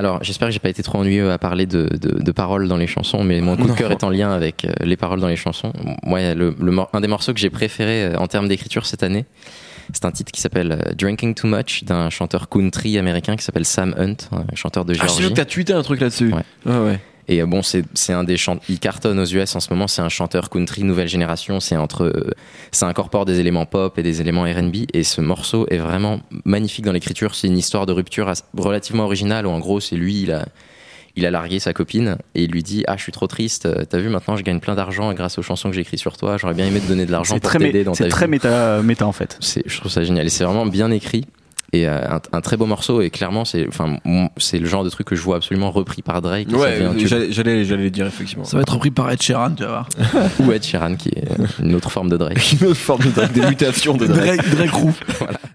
Alors, j'espère que j'ai pas été trop ennuyeux à parler de, de, de paroles dans les chansons, mais mon coup de cœur est en lien avec euh, les paroles dans les chansons. Moi, le, le mor- un des morceaux que j'ai préféré euh, en termes d'écriture cette année, c'est un titre qui s'appelle euh, Drinking Too Much d'un chanteur country américain qui s'appelle Sam Hunt, un chanteur de Ah, Géorgie. vu que t'as tweeté un truc là-dessus. Ouais. Ouais, ouais. Et euh, bon, c'est c'est un des chanteurs. Il cartonne aux US en ce moment. C'est un chanteur country nouvelle génération. C'est entre, euh, ça incorpore des éléments pop et des éléments R&B. Et ce morceau est vraiment magnifique dans l'écriture. C'est une histoire de rupture relativement originale. Où en gros, c'est lui, il a, il a largué sa copine et il lui dit ah je suis trop triste. Euh, T'as vu maintenant je gagne plein d'argent grâce aux chansons que j'écris sur toi. J'aurais bien aimé te donner de l'argent C'est pour très, t'aider dans c'est ta très vie. méta, méta en fait. C'est, je trouve ça génial. Et c'est vraiment bien écrit. Et euh, un, un très beau morceau. Et clairement, c'est, enfin, c'est le genre de truc que je vois absolument repris par Drake. Ouais, j'allais, j'allais, le dire effectivement. Ça va être repris par Ed Sheeran, tu vas voir. ou Ed Sheeran qui est une autre forme de Drake. Une autre forme de Drake, des mutations de Drake. Drake, Drake Roux.